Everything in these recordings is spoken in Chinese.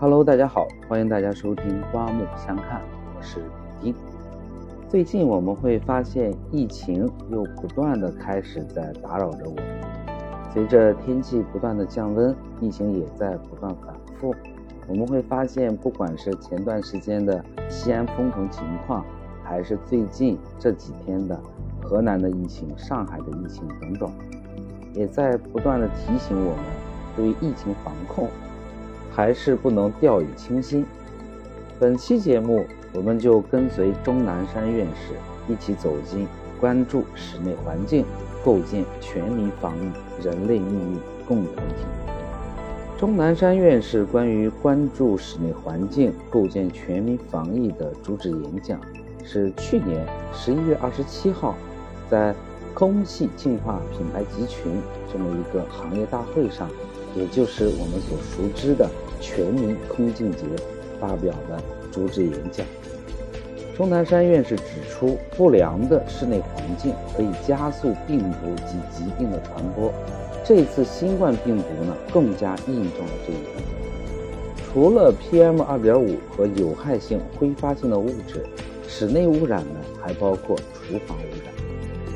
Hello，大家好，欢迎大家收听刮目相看，我是丁丁。最近我们会发现疫情又不断的开始在打扰着我们，随着天气不断的降温，疫情也在不断反复。我们会发现，不管是前段时间的西安封城情况，还是最近这几天的河南的疫情、上海的疫情等等，也在不断的提醒我们，对于疫情防控。还是不能掉以轻心。本期节目，我们就跟随钟南山院士一起走进关注室内环境，构建全民防疫人类命运共同体。钟南山院士关于关注室内环境，构建全民防疫的主旨演讲，是去年十一月二十七号，在空气净化品牌集群这么一个行业大会上，也就是我们所熟知的。全民空净节发表的主旨演讲，钟南山院士指出，不良的室内环境可以加速病毒及疾病的传播。这次新冠病毒呢，更加印证了这一点。除了 PM 二点五和有害性挥发性的物质，室内污染呢，还包括厨房污染。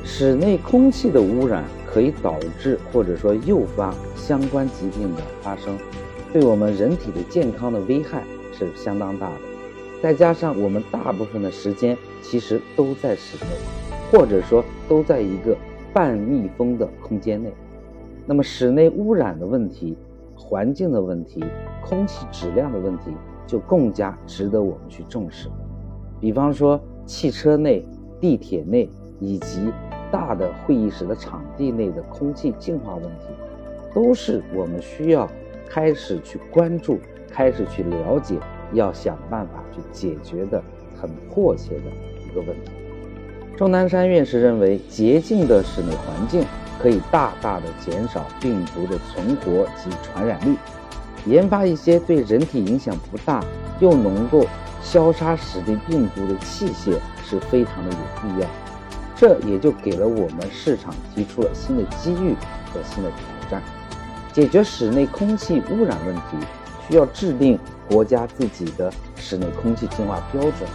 室内空气的污染可以导致或者说诱发相关疾病的发生。对我们人体的健康的危害是相当大的，再加上我们大部分的时间其实都在室内，或者说都在一个半密封的空间内，那么室内污染的问题、环境的问题、空气质量的问题就更加值得我们去重视。比方说汽车内、地铁内以及大的会议室的场地内的空气净化问题，都是我们需要。开始去关注，开始去了解，要想办法去解决的很迫切的一个问题。钟南山院士认为，洁净的室内环境可以大大的减少病毒的存活及传染力。研发一些对人体影响不大又能够消杀室内病毒的器械是非常的有必要。这也就给了我们市场提出了新的机遇和新的挑战。解决室内空气污染问题，需要制定国家自己的室内空气净化标准。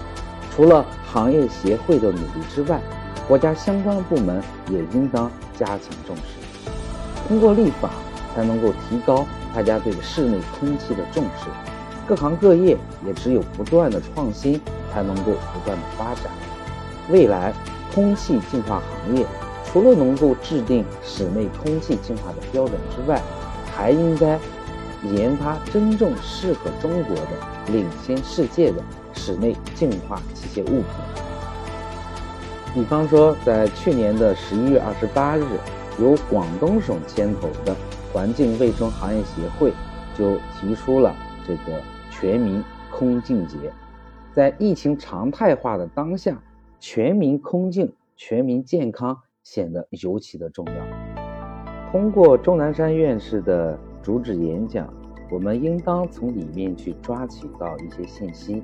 除了行业协会的努力之外，国家相关部门也应当加强重视。通过立法，才能够提高大家对室内空气的重视。各行各业也只有不断的创新，才能够不断的发展。未来，空气净化行业除了能够制定室内空气净化的标准之外，还应该研发真正适合中国的、领先世界的室内净化器械物品。比方说，在去年的十一月二十八日，由广东省牵头的环境卫生行业协会就提出了这个全民空净节。在疫情常态化的当下，全民空净、全民健康显得尤其的重要。通过钟南山院士的主旨演讲，我们应当从里面去抓取到一些信息。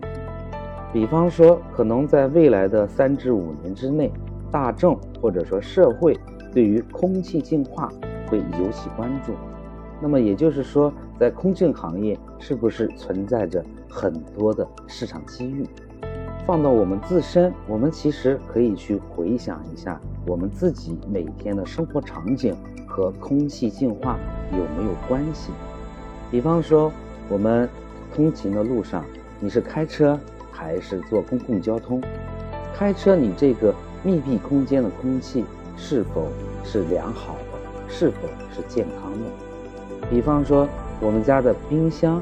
比方说，可能在未来的三至五年之内，大众或者说社会对于空气净化会尤其关注。那么也就是说，在空净行业是不是存在着很多的市场机遇？放到我们自身，我们其实可以去回想一下我们自己每天的生活场景。和空气净化有没有关系？比方说，我们通勤的路上，你是开车还是坐公共交通？开车，你这个密闭空间的空气是否是良好的？是否是健康的？比方说，我们家的冰箱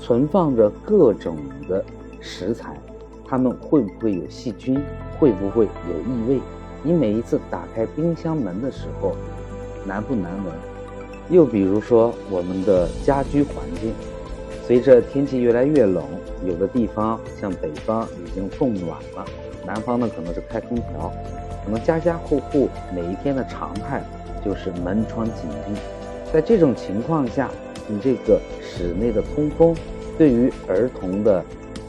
存放着各种的食材，它们会不会有细菌？会不会有异味？你每一次打开冰箱门的时候。难不难闻？又比如说我们的家居环境，随着天气越来越冷，有的地方像北方已经供暖了，南方呢可能是开空调，可能家家户户每一天的常态就是门窗紧闭。在这种情况下，你这个室内的通风对于儿童的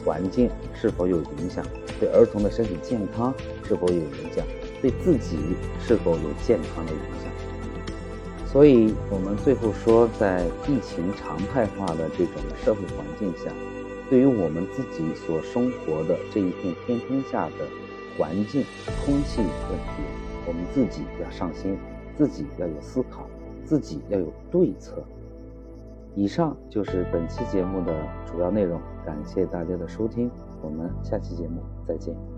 环境是否有影响？对儿童的身体健康是否有影响？对自己是否有健康的影响？所以，我们最后说，在疫情常态化的这种社会环境下，对于我们自己所生活的这一片天空下的环境、空气问题，我们自己要上心，自己要有思考，自己要有对策。以上就是本期节目的主要内容，感谢大家的收听，我们下期节目再见。